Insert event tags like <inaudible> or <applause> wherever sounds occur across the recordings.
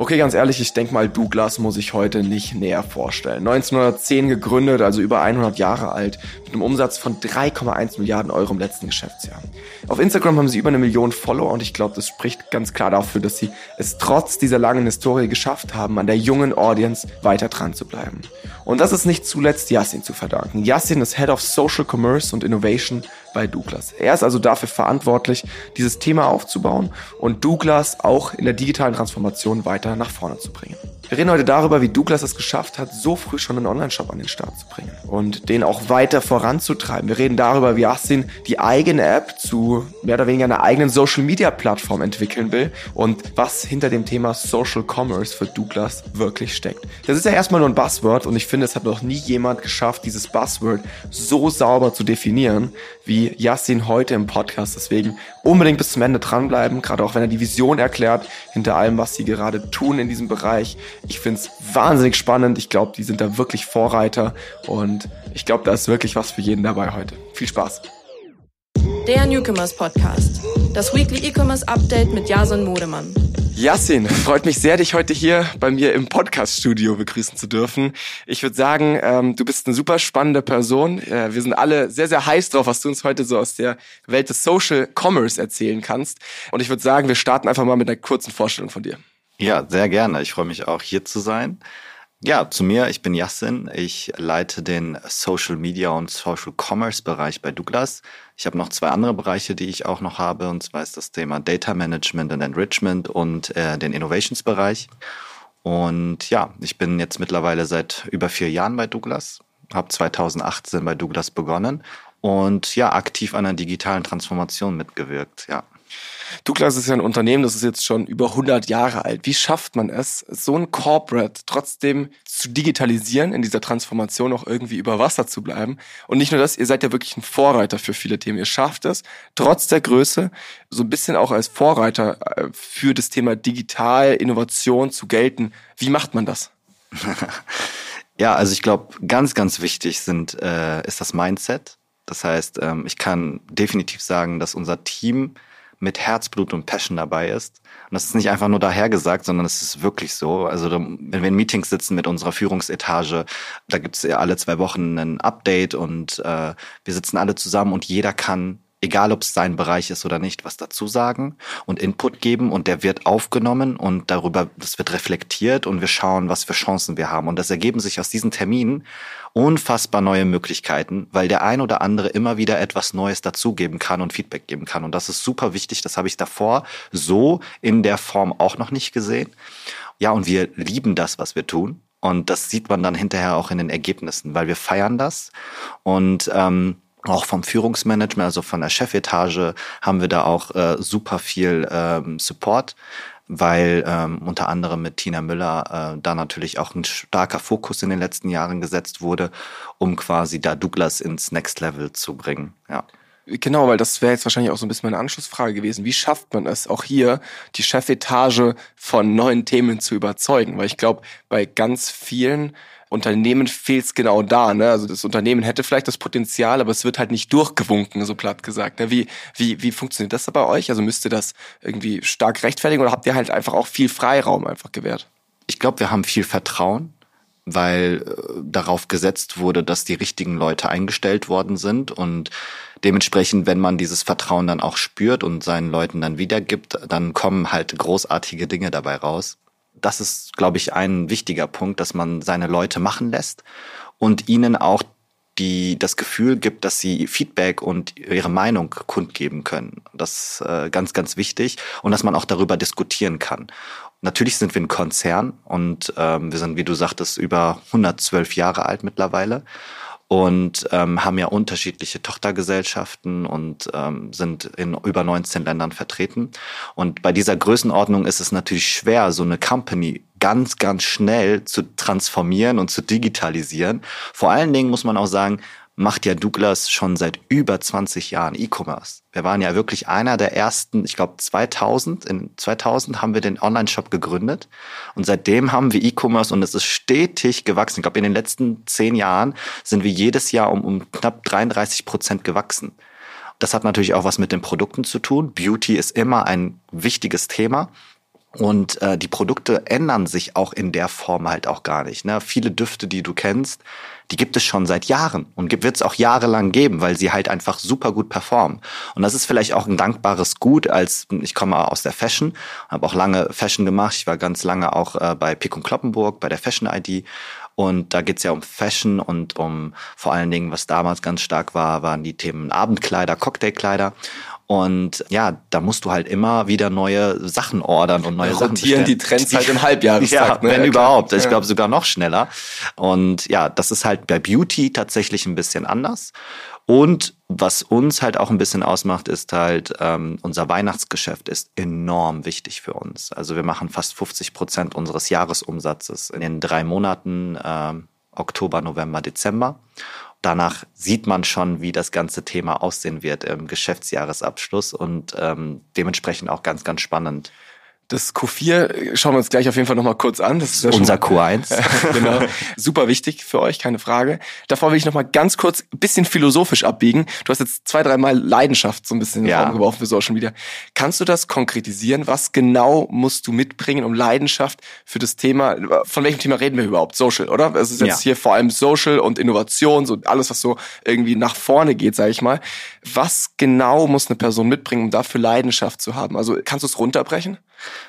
Okay, ganz ehrlich, ich denke mal, Douglas muss ich heute nicht näher vorstellen. 1910 gegründet, also über 100 Jahre alt, mit einem Umsatz von 3,1 Milliarden Euro im letzten Geschäftsjahr. Auf Instagram haben sie über eine Million Follower und ich glaube, das spricht ganz klar dafür, dass sie es trotz dieser langen Historie geschafft haben, an der jungen Audience weiter dran zu bleiben. Und das ist nicht zuletzt Yassin zu verdanken. Yassin ist Head of Social Commerce und Innovation bei Douglas. Er ist also dafür verantwortlich, dieses Thema aufzubauen und Douglas auch in der digitalen Transformation weiter nach vorne zu bringen. Wir reden heute darüber, wie Douglas es geschafft hat, so früh schon einen Online-Shop an den Start zu bringen und den auch weiter voranzutreiben. Wir reden darüber, wie Astin die eigene App zu mehr oder weniger einer eigenen Social-Media-Plattform entwickeln will und was hinter dem Thema Social Commerce für Douglas wirklich steckt. Das ist ja erstmal nur ein Buzzword und ich finde, es hat noch nie jemand geschafft, dieses Buzzword so sauber zu definieren, wie Yassin heute im Podcast. Deswegen unbedingt bis zum Ende dranbleiben, gerade auch wenn er die Vision erklärt hinter allem, was sie gerade tun in diesem Bereich. Ich finde es wahnsinnig spannend. Ich glaube, die sind da wirklich Vorreiter und ich glaube, da ist wirklich was für jeden dabei heute. Viel Spaß. Der Newcomers Podcast. Das Weekly E-Commerce Update mit Jason Modemann. Yassin, freut mich sehr, dich heute hier bei mir im Podcast-Studio begrüßen zu dürfen. Ich würde sagen, ähm, du bist eine super spannende Person. Äh, wir sind alle sehr, sehr heiß drauf, was du uns heute so aus der Welt des Social Commerce erzählen kannst. Und ich würde sagen, wir starten einfach mal mit einer kurzen Vorstellung von dir. Ja, sehr gerne. Ich freue mich auch, hier zu sein. Ja, zu mir, ich bin Yassin. Ich leite den Social Media und Social Commerce Bereich bei Douglas. Ich habe noch zwei andere Bereiche, die ich auch noch habe, und zwar ist das Thema Data Management and Enrichment und äh, den Innovations Bereich. Und ja, ich bin jetzt mittlerweile seit über vier Jahren bei Douglas, habe 2018 bei Douglas begonnen und ja, aktiv an einer digitalen Transformation mitgewirkt, ja. Douglas ist ja ein Unternehmen, das ist jetzt schon über 100 Jahre alt. Wie schafft man es, so ein Corporate trotzdem zu digitalisieren, in dieser Transformation auch irgendwie über Wasser zu bleiben? Und nicht nur das, ihr seid ja wirklich ein Vorreiter für viele Themen. Ihr schafft es, trotz der Größe, so ein bisschen auch als Vorreiter äh, für das Thema Digital, Innovation zu gelten. Wie macht man das? <laughs> ja, also ich glaube, ganz, ganz wichtig sind, äh, ist das Mindset. Das heißt, ähm, ich kann definitiv sagen, dass unser Team mit Herzblut und Passion dabei ist. Und das ist nicht einfach nur dahergesagt, sondern es ist wirklich so. Also wenn wir in Meetings sitzen mit unserer Führungsetage, da gibt es ja alle zwei Wochen ein Update und äh, wir sitzen alle zusammen und jeder kann egal ob es sein Bereich ist oder nicht, was dazu sagen und Input geben und der wird aufgenommen und darüber, das wird reflektiert und wir schauen, was für Chancen wir haben. Und das ergeben sich aus diesen Terminen unfassbar neue Möglichkeiten, weil der ein oder andere immer wieder etwas Neues dazugeben kann und Feedback geben kann. Und das ist super wichtig. Das habe ich davor so in der Form auch noch nicht gesehen. Ja, und wir lieben das, was wir tun. Und das sieht man dann hinterher auch in den Ergebnissen, weil wir feiern das. Und ähm, auch vom Führungsmanagement, also von der Chefetage, haben wir da auch äh, super viel ähm, Support, weil ähm, unter anderem mit Tina Müller äh, da natürlich auch ein starker Fokus in den letzten Jahren gesetzt wurde, um quasi da Douglas ins Next Level zu bringen. Ja. Genau, weil das wäre jetzt wahrscheinlich auch so ein bisschen meine Anschlussfrage gewesen. Wie schafft man es, auch hier die Chefetage von neuen Themen zu überzeugen? Weil ich glaube, bei ganz vielen Unternehmen fehlt es genau da. Ne? Also das Unternehmen hätte vielleicht das Potenzial, aber es wird halt nicht durchgewunken, so platt gesagt. Ne? Wie, wie, wie funktioniert das da bei euch? Also müsst ihr das irgendwie stark rechtfertigen oder habt ihr halt einfach auch viel Freiraum einfach gewährt? Ich glaube, wir haben viel Vertrauen weil äh, darauf gesetzt wurde, dass die richtigen Leute eingestellt worden sind und dementsprechend, wenn man dieses Vertrauen dann auch spürt und seinen Leuten dann wiedergibt, dann kommen halt großartige Dinge dabei raus das ist, glaube ich, ein wichtiger Punkt, dass man seine Leute machen lässt und ihnen auch die das Gefühl gibt, dass sie Feedback und ihre Meinung kundgeben können. Das ist äh, ganz, ganz wichtig und dass man auch darüber diskutieren kann. Natürlich sind wir ein Konzern und ähm, wir sind, wie du sagtest, über 112 Jahre alt mittlerweile und ähm, haben ja unterschiedliche Tochtergesellschaften und ähm, sind in über 19 Ländern vertreten. Und bei dieser Größenordnung ist es natürlich schwer, so eine Company ganz, ganz schnell zu transformieren und zu digitalisieren. Vor allen Dingen muss man auch sagen, macht ja Douglas schon seit über 20 Jahren E-Commerce. Wir waren ja wirklich einer der ersten, ich glaube 2000, in 2000 haben wir den Online-Shop gegründet und seitdem haben wir E-Commerce und es ist stetig gewachsen. Ich glaube, in den letzten zehn Jahren sind wir jedes Jahr um, um knapp 33 Prozent gewachsen. Das hat natürlich auch was mit den Produkten zu tun. Beauty ist immer ein wichtiges Thema. Und äh, die Produkte ändern sich auch in der Form halt auch gar nicht. Ne? Viele Düfte, die du kennst, die gibt es schon seit Jahren und wird es auch jahrelang geben, weil sie halt einfach super gut performen. Und das ist vielleicht auch ein dankbares Gut, als ich komme aus der Fashion, habe auch lange Fashion gemacht. Ich war ganz lange auch äh, bei Pick und Kloppenburg, bei der Fashion ID. Und da geht's ja um Fashion und um vor allen Dingen, was damals ganz stark war, waren die Themen Abendkleider, Cocktailkleider. Und ja, da musst du halt immer wieder neue Sachen ordern und neue Sachen bestellen. die Trends halt <laughs> im Halbjahrestakt. Ja, ne? wenn ja, überhaupt. Ich glaube sogar noch schneller. Und ja, das ist halt bei Beauty tatsächlich ein bisschen anders. Und was uns halt auch ein bisschen ausmacht, ist halt, ähm, unser Weihnachtsgeschäft ist enorm wichtig für uns. Also wir machen fast 50 Prozent unseres Jahresumsatzes in den drei Monaten, ähm, Oktober, November, Dezember danach sieht man schon, wie das ganze Thema aussehen wird im Geschäftsjahresabschluss und ähm, dementsprechend auch ganz, ganz spannend. Das Q4 schauen wir uns gleich auf jeden Fall nochmal kurz an. Das ist ja unser Q1. <laughs> genau. Super wichtig für euch, keine Frage. Davor will ich nochmal ganz kurz ein bisschen philosophisch abbiegen. Du hast jetzt zwei, dreimal Leidenschaft so ein bisschen in den ja. Raum geworfen für Social Media. Kannst du das konkretisieren? Was genau musst du mitbringen, um Leidenschaft für das Thema, von welchem Thema reden wir überhaupt? Social, oder? Es ist jetzt ja. hier vor allem Social und Innovation, so alles, was so irgendwie nach vorne geht, sage ich mal. Was genau muss eine Person mitbringen, um dafür Leidenschaft zu haben? Also kannst du es runterbrechen?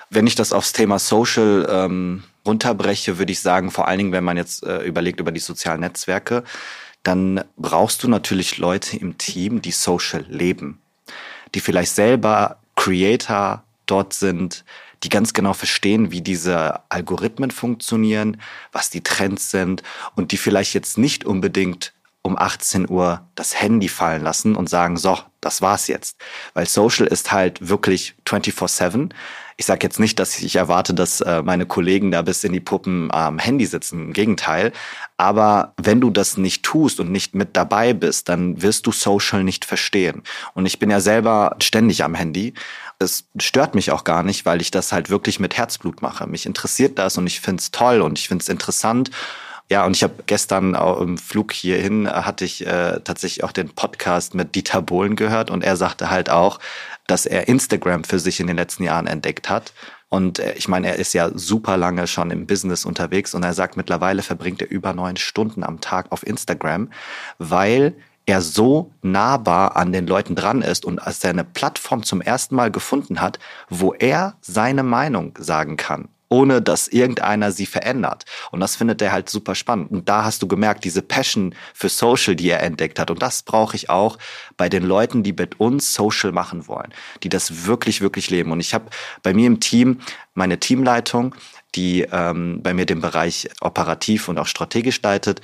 Wenn ich das aufs Thema Social ähm, runterbreche, würde ich sagen, vor allen Dingen, wenn man jetzt äh, überlegt über die sozialen Netzwerke, dann brauchst du natürlich Leute im Team, die Social leben, die vielleicht selber Creator dort sind, die ganz genau verstehen, wie diese Algorithmen funktionieren, was die Trends sind und die vielleicht jetzt nicht unbedingt um 18 Uhr das Handy fallen lassen und sagen, so, das war's jetzt. Weil Social ist halt wirklich 24-7. Ich sage jetzt nicht, dass ich erwarte, dass äh, meine Kollegen da bis in die Puppen am Handy sitzen. Im Gegenteil. Aber wenn du das nicht tust und nicht mit dabei bist, dann wirst du Social nicht verstehen. Und ich bin ja selber ständig am Handy. Es stört mich auch gar nicht, weil ich das halt wirklich mit Herzblut mache. Mich interessiert das und ich find's toll und ich find's interessant. Ja, und ich habe gestern auch im Flug hierhin hatte ich äh, tatsächlich auch den Podcast mit Dieter Bohlen gehört und er sagte halt auch, dass er Instagram für sich in den letzten Jahren entdeckt hat. Und äh, ich meine, er ist ja super lange schon im Business unterwegs und er sagt, mittlerweile verbringt er über neun Stunden am Tag auf Instagram, weil er so nahbar an den Leuten dran ist und als er eine Plattform zum ersten Mal gefunden hat, wo er seine Meinung sagen kann ohne dass irgendeiner sie verändert. Und das findet er halt super spannend. Und da hast du gemerkt, diese Passion für Social, die er entdeckt hat. Und das brauche ich auch bei den Leuten, die mit uns Social machen wollen, die das wirklich, wirklich leben. Und ich habe bei mir im Team meine Teamleitung, die ähm, bei mir den Bereich operativ und auch strategisch leitet.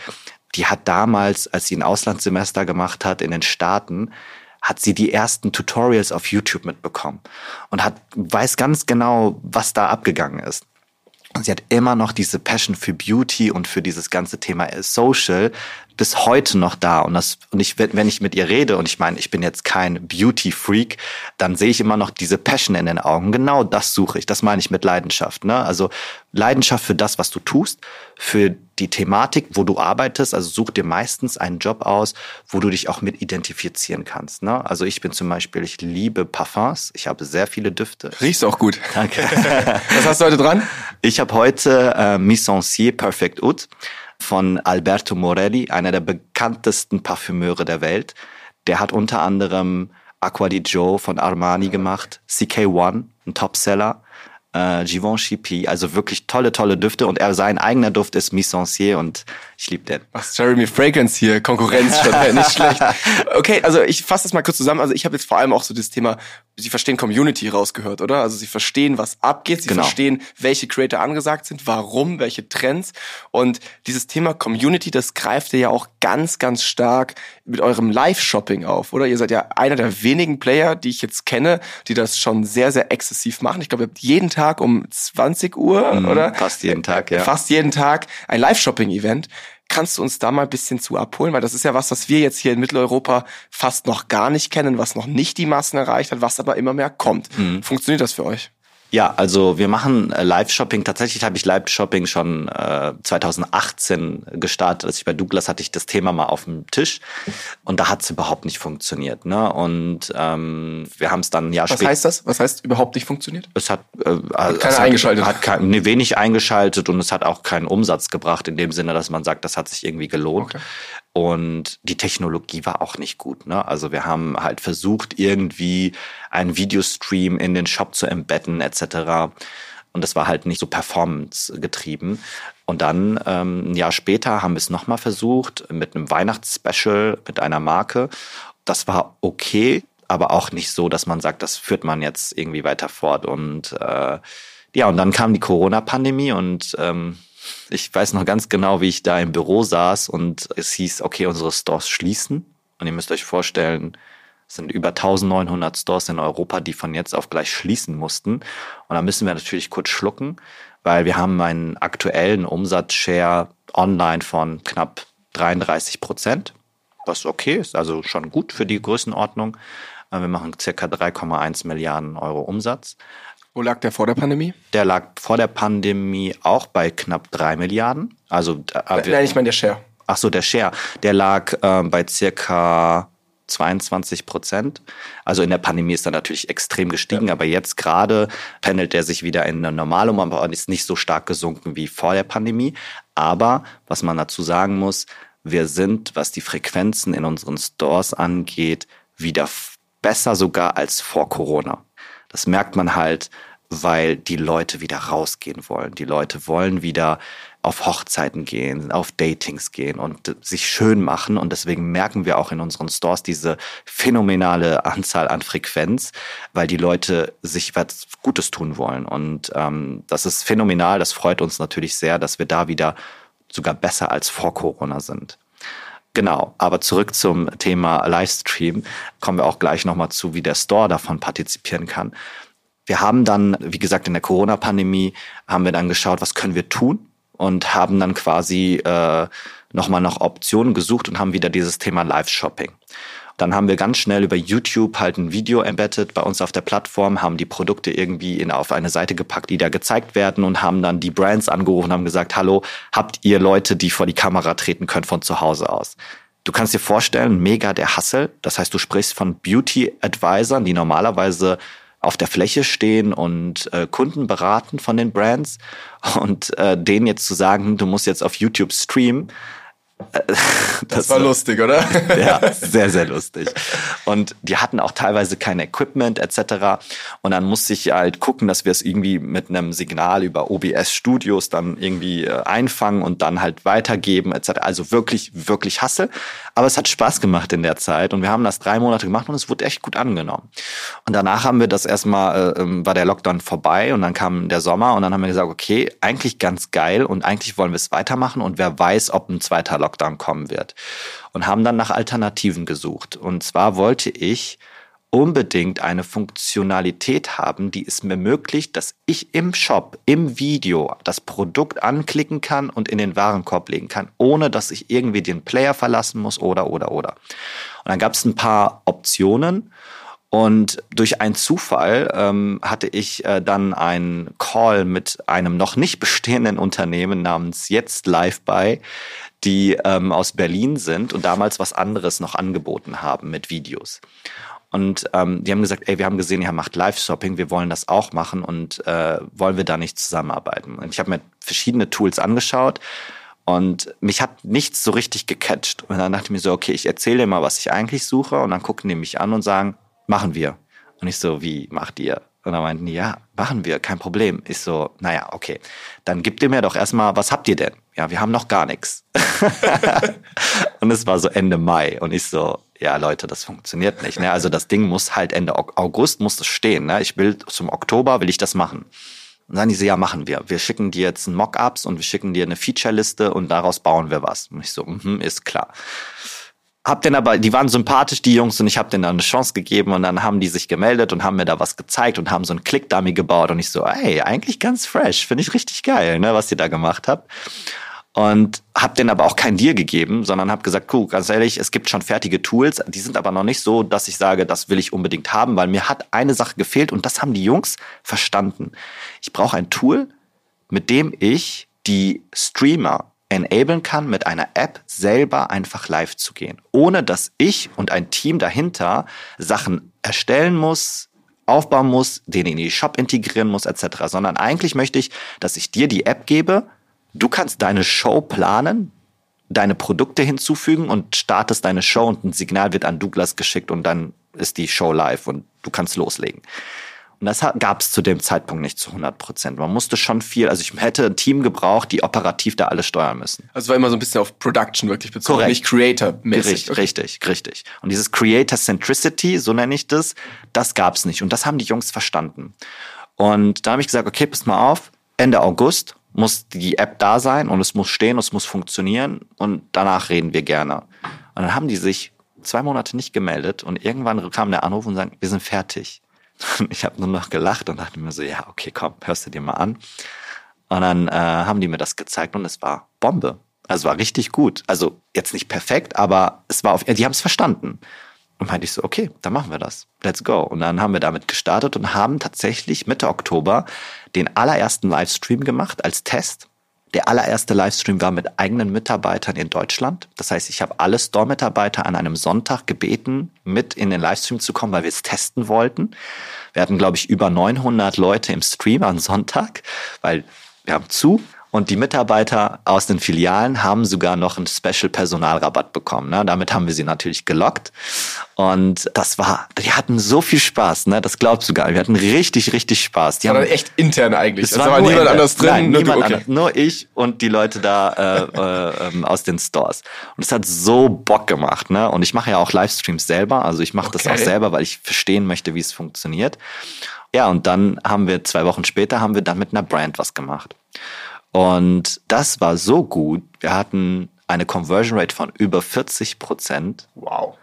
Die hat damals, als sie ein Auslandssemester gemacht hat in den Staaten, hat sie die ersten Tutorials auf YouTube mitbekommen und hat weiß ganz genau, was da abgegangen ist. Und sie hat immer noch diese Passion für Beauty und für dieses ganze Thema Social bis heute noch da. Und das, und ich, wenn ich mit ihr rede, und ich meine, ich bin jetzt kein Beauty-Freak, dann sehe ich immer noch diese Passion in den Augen. Genau das suche ich. Das meine ich mit Leidenschaft. Ne? Also Leidenschaft für das, was du tust, für die Thematik, wo du arbeitest. Also such dir meistens einen Job aus, wo du dich auch mit identifizieren kannst. Ne? Also ich bin zum Beispiel, ich liebe Parfums. Ich habe sehr viele Düfte. Riechst auch gut. Danke. <laughs> was hast du heute dran? Ich habe heute äh, Misancier Perfect Oud von Alberto Morelli, einer der bekanntesten Parfümeure der Welt. Der hat unter anderem Aqua di Joe von Armani gemacht, CK1, ein Topseller, äh, Givenchy P, also wirklich tolle, tolle Düfte und er sein eigener Duft ist Misancier und ich liebe den. Was Jeremy Fragrance hier, Konkurrenz <laughs> schon, nicht schlecht. Okay, also ich fasse das mal kurz zusammen. Also ich habe jetzt vor allem auch so das Thema, Sie verstehen Community rausgehört, oder? Also Sie verstehen, was abgeht, Sie genau. verstehen, welche Creator angesagt sind, warum, welche Trends. Und dieses Thema Community, das greift ihr ja auch ganz, ganz stark mit eurem Live-Shopping auf, oder? Ihr seid ja einer der wenigen Player, die ich jetzt kenne, die das schon sehr, sehr exzessiv machen. Ich glaube, ihr habt jeden Tag um 20 Uhr, mhm, oder? Fast jeden Tag, ja. Fast jeden Tag ein Live-Shopping-Event. Kannst du uns da mal ein bisschen zu abholen? Weil das ist ja was, was wir jetzt hier in Mitteleuropa fast noch gar nicht kennen, was noch nicht die Massen erreicht hat, was aber immer mehr kommt. Mhm. Funktioniert das für euch? Ja, also wir machen äh, Live-Shopping. Tatsächlich habe ich Live-Shopping schon äh, 2018 gestartet. Als ich bei Douglas hatte ich das Thema mal auf dem Tisch und da hat es überhaupt nicht funktioniert. Ne? Und ähm, wir haben es dann ja Was heißt das? Was heißt überhaupt nicht funktioniert? Es hat, äh, hat keiner es eingeschaltet. Hat kein, nee, wenig eingeschaltet und es hat auch keinen Umsatz gebracht in dem Sinne, dass man sagt, das hat sich irgendwie gelohnt. Okay. Und die Technologie war auch nicht gut. Ne? Also wir haben halt versucht, irgendwie einen Videostream in den Shop zu embedden etc. Und das war halt nicht so performance getrieben. Und dann ähm, ein Jahr später haben wir es nochmal versucht mit einem Weihnachtsspecial mit einer Marke. Das war okay, aber auch nicht so, dass man sagt, das führt man jetzt irgendwie weiter fort. Und äh, ja, und dann kam die Corona-Pandemie und ähm, ich weiß noch ganz genau, wie ich da im Büro saß und es hieß, okay, unsere Stores schließen. Und ihr müsst euch vorstellen, es sind über 1900 Stores in Europa, die von jetzt auf gleich schließen mussten. Und da müssen wir natürlich kurz schlucken, weil wir haben einen aktuellen Umsatzshare online von knapp 33 Prozent, was okay ist, also schon gut für die Größenordnung. Wir machen circa 3,1 Milliarden Euro Umsatz. Wo lag der vor der Pandemie? Der lag vor der Pandemie auch bei knapp drei Milliarden. Also äh, Nein, ich meine der Share. ach so, der Share, der lag ähm, bei circa 22 Prozent. Also in der Pandemie ist er natürlich extrem gestiegen, aber jetzt gerade pendelt er sich wieder in eine normale um, aber ist nicht so stark gesunken wie vor der Pandemie. Aber was man dazu sagen muss, wir sind, was die Frequenzen in unseren Stores angeht, wieder besser sogar als vor Corona. Das merkt man halt, weil die Leute wieder rausgehen wollen. Die Leute wollen wieder auf Hochzeiten gehen, auf Datings gehen und sich schön machen. Und deswegen merken wir auch in unseren Stores diese phänomenale Anzahl an Frequenz, weil die Leute sich was Gutes tun wollen. Und ähm, das ist phänomenal. Das freut uns natürlich sehr, dass wir da wieder sogar besser als vor Corona sind. Genau, aber zurück zum Thema Livestream. Kommen wir auch gleich nochmal zu, wie der Store davon partizipieren kann. Wir haben dann, wie gesagt, in der Corona-Pandemie haben wir dann geschaut, was können wir tun und haben dann quasi äh, nochmal nach Optionen gesucht und haben wieder dieses Thema Live-Shopping. Dann haben wir ganz schnell über YouTube halt ein Video embedded bei uns auf der Plattform, haben die Produkte irgendwie in, auf eine Seite gepackt, die da gezeigt werden und haben dann die Brands angerufen haben gesagt, hallo, habt ihr Leute, die vor die Kamera treten können von zu Hause aus? Du kannst dir vorstellen, mega der Hassel. Das heißt, du sprichst von Beauty-Advisern, die normalerweise auf der Fläche stehen und äh, Kunden beraten von den Brands und äh, denen jetzt zu sagen, du musst jetzt auf YouTube streamen, äh, Das war lustig, oder? <laughs> ja, <laughs> sehr, sehr lustig. Und die hatten auch teilweise kein Equipment etc. Und dann musste ich halt gucken, dass wir es irgendwie mit einem Signal über OBS Studios dann irgendwie äh, einfangen und dann halt weitergeben etc. Also wirklich, wirklich Hassel. Aber es hat Spaß gemacht in der Zeit und wir haben das drei Monate gemacht und es wurde echt gut angenommen. Und danach haben wir das erstmal, äh, ähm, war der Lockdown vorbei und dann kam der Sommer und dann haben wir gesagt, okay, eigentlich ganz geil und eigentlich wollen wir es weitermachen und wer weiß, ob ein zweiter Lockdown kommen wird. Und haben dann nach Alternativen gesucht. Und zwar wollte ich unbedingt eine Funktionalität haben, die es mir ermöglicht, dass ich im Shop, im Video das Produkt anklicken kann und in den Warenkorb legen kann, ohne dass ich irgendwie den Player verlassen muss oder, oder, oder. Und dann gab es ein paar Optionen und durch einen Zufall ähm, hatte ich äh, dann einen Call mit einem noch nicht bestehenden Unternehmen namens Jetzt Live bei, die ähm, aus Berlin sind und damals was anderes noch angeboten haben mit Videos. Und ähm, die haben gesagt, ey, wir haben gesehen, ihr macht Live-Shopping, wir wollen das auch machen und äh, wollen wir da nicht zusammenarbeiten? Und ich habe mir verschiedene Tools angeschaut und mich hat nichts so richtig gecatcht. Und dann dachte ich mir so, okay, ich erzähle dir mal, was ich eigentlich suche. Und dann gucken die mich an und sagen, machen wir. Und ich so, wie macht ihr? Und dann meinten die, ja, machen wir, kein Problem. Ich so, naja, okay. Dann gebt ihr mir doch erstmal, was habt ihr denn? Ja, wir haben noch gar nichts. <laughs> und es war so Ende Mai. Und ich so, ja, Leute, das funktioniert nicht. Ne? Also das Ding muss halt Ende Au- August muss das stehen. Ne? Ich will zum Oktober will ich das machen. Und dann die so, ja, machen wir. Wir schicken dir jetzt Mockups und wir schicken dir eine Feature-Liste und daraus bauen wir was. Und ich so, mhm, ist klar. Hab den aber, die waren sympathisch, die Jungs, und ich habe denen dann eine Chance gegeben und dann haben die sich gemeldet und haben mir da was gezeigt und haben so einen Click-Dummy gebaut und ich so, ey, eigentlich ganz fresh, finde ich richtig geil, ne, was ihr da gemacht habt. und habe denen aber auch keinen Deal gegeben, sondern habe gesagt, cool, ganz ehrlich, es gibt schon fertige Tools, die sind aber noch nicht so, dass ich sage, das will ich unbedingt haben, weil mir hat eine Sache gefehlt und das haben die Jungs verstanden. Ich brauche ein Tool, mit dem ich die Streamer enablen kann, mit einer App selber einfach live zu gehen, ohne dass ich und ein Team dahinter Sachen erstellen muss, aufbauen muss, den in die Shop integrieren muss, etc. Sondern eigentlich möchte ich, dass ich dir die App gebe, Du kannst deine Show planen, deine Produkte hinzufügen und startest deine Show und ein Signal wird an Douglas geschickt und dann ist die Show live und du kannst loslegen. Und das gab es zu dem Zeitpunkt nicht zu 100 Prozent. Man musste schon viel, also ich hätte ein Team gebraucht, die operativ da alles steuern müssen. Also war immer so ein bisschen auf Production wirklich bezogen, Korrekt. nicht Creator-mäßig. Richtig, okay. richtig, richtig. Und dieses Creator Centricity, so nenne ich das, das gab es nicht. Und das haben die Jungs verstanden. Und da habe ich gesagt, okay, pass mal auf, Ende August muss die App da sein und es muss stehen, es muss funktionieren und danach reden wir gerne. Und dann haben die sich zwei Monate nicht gemeldet und irgendwann kam der Anruf und sagen, wir sind fertig. <laughs> Ich habe nur noch gelacht und dachte mir so, ja, okay, komm, hörst du dir mal an. Und dann äh, haben die mir das gezeigt und es war Bombe. Also war richtig gut. Also jetzt nicht perfekt, aber es war auf, die haben es verstanden. Und meinte ich so, okay, dann machen wir das. Let's go. Und dann haben wir damit gestartet und haben tatsächlich Mitte Oktober den allerersten Livestream gemacht als Test. Der allererste Livestream war mit eigenen Mitarbeitern in Deutschland. Das heißt, ich habe alle Store-Mitarbeiter an einem Sonntag gebeten, mit in den Livestream zu kommen, weil wir es testen wollten. Wir hatten, glaube ich, über 900 Leute im Stream am Sonntag, weil wir haben zu. Und die Mitarbeiter aus den Filialen haben sogar noch einen Special-Personalrabatt bekommen. Ne? Damit haben wir sie natürlich gelockt. Und das war, die hatten so viel Spaß, ne? Das glaubst du gar nicht. Wir hatten richtig, richtig Spaß. Die das haben war echt intern eigentlich. Es war, war niemand anders drin. Nein, nur, niemand okay. anders, nur ich und die Leute da äh, äh, ähm, aus den Stores. Und es hat so Bock gemacht, ne? Und ich mache ja auch Livestreams selber. Also ich mache okay. das auch selber, weil ich verstehen möchte, wie es funktioniert. Ja, und dann haben wir zwei Wochen später haben wir dann mit einer Brand was gemacht. Und das war so gut. Wir hatten eine Conversion Rate von über 40 Prozent. Wow.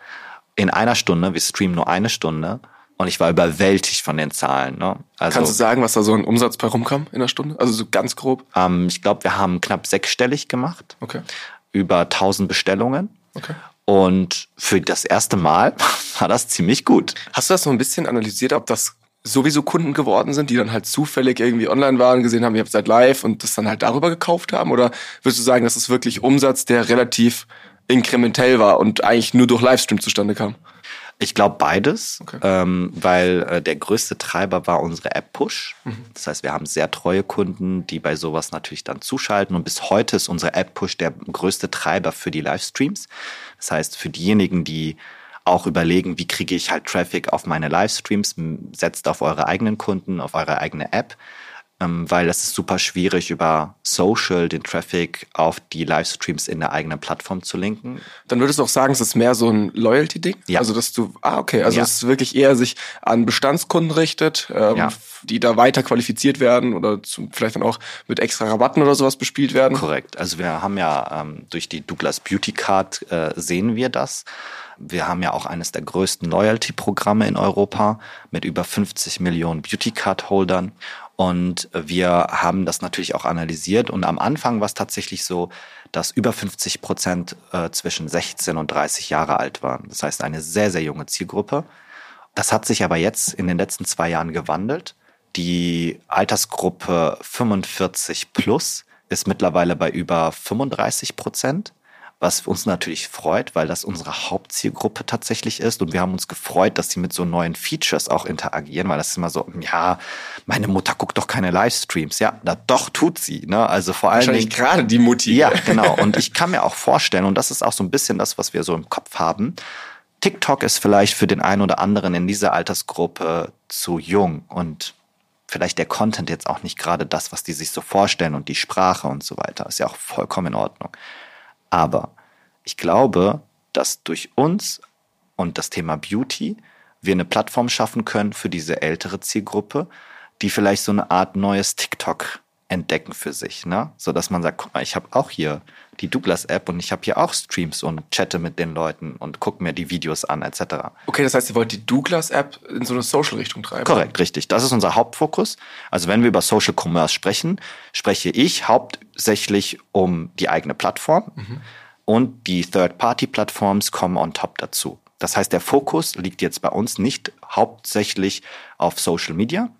In einer Stunde. Wir streamen nur eine Stunde. Und ich war überwältigt von den Zahlen. Ne? Also, Kannst du sagen, was da so ein Umsatz bei rumkam in der Stunde? Also so ganz grob? Ähm, ich glaube, wir haben knapp sechsstellig gemacht. Okay. Über 1000 Bestellungen. Okay. Und für das erste Mal <laughs> war das ziemlich gut. Hast du das so ein bisschen analysiert, ob das sowieso Kunden geworden sind, die dann halt zufällig irgendwie online waren, gesehen haben, ihr habt seid live und das dann halt darüber gekauft haben? Oder würdest du sagen, das ist wirklich Umsatz, der relativ inkrementell war und eigentlich nur durch Livestream zustande kam? Ich glaube beides, okay. ähm, weil äh, der größte Treiber war unsere App-Push. Mhm. Das heißt, wir haben sehr treue Kunden, die bei sowas natürlich dann zuschalten. Und bis heute ist unsere App-Push der größte Treiber für die Livestreams. Das heißt, für diejenigen, die auch überlegen, wie kriege ich halt Traffic auf meine Livestreams, setzt auf eure eigenen Kunden, auf eure eigene App, weil es ist super schwierig, über Social den Traffic auf die Livestreams in der eigenen Plattform zu linken. Dann würdest du auch sagen, es ist mehr so ein Loyalty-Ding? Ja. Also, dass du, ah, okay, also ja. es ist wirklich eher sich an Bestandskunden richtet, ähm, ja. die da weiter qualifiziert werden oder zum, vielleicht dann auch mit extra Rabatten oder sowas bespielt werden? Korrekt. Also wir haben ja ähm, durch die Douglas Beauty Card äh, sehen wir das. Wir haben ja auch eines der größten Loyalty-Programme in Europa mit über 50 Millionen Beauty Card-Holdern. Und wir haben das natürlich auch analysiert. Und am Anfang war es tatsächlich so, dass über 50 Prozent äh, zwischen 16 und 30 Jahre alt waren. Das heißt, eine sehr, sehr junge Zielgruppe. Das hat sich aber jetzt in den letzten zwei Jahren gewandelt. Die Altersgruppe 45 plus ist mittlerweile bei über 35 Prozent was uns natürlich freut, weil das unsere Hauptzielgruppe tatsächlich ist. Und wir haben uns gefreut, dass sie mit so neuen Features auch interagieren, weil das ist immer so, ja, meine Mutter guckt doch keine Livestreams. Ja, na, doch tut sie. Ne? Also vor allem. Wahrscheinlich gerade die Mutti. Ja, genau. Und ich kann mir auch vorstellen, und das ist auch so ein bisschen das, was wir so im Kopf haben, TikTok ist vielleicht für den einen oder anderen in dieser Altersgruppe zu jung und vielleicht der Content jetzt auch nicht gerade das, was die sich so vorstellen und die Sprache und so weiter. Ist ja auch vollkommen in Ordnung. Aber ich glaube, dass durch uns und das Thema Beauty wir eine Plattform schaffen können für diese ältere Zielgruppe, die vielleicht so eine Art neues TikTok entdecken für sich, ne? So dass man sagt, guck mal, ich habe auch hier die Douglas App und ich habe hier auch Streams und chatte mit den Leuten und gucke mir die Videos an etc. Okay, das heißt, ihr wollt die Douglas App in so eine Social Richtung treiben. Korrekt, richtig. Das ist unser Hauptfokus. Also wenn wir über Social Commerce sprechen, spreche ich hauptsächlich um die eigene Plattform mhm. und die Third-Party-Plattforms kommen on top dazu. Das heißt, der Fokus liegt jetzt bei uns nicht hauptsächlich auf Social Media,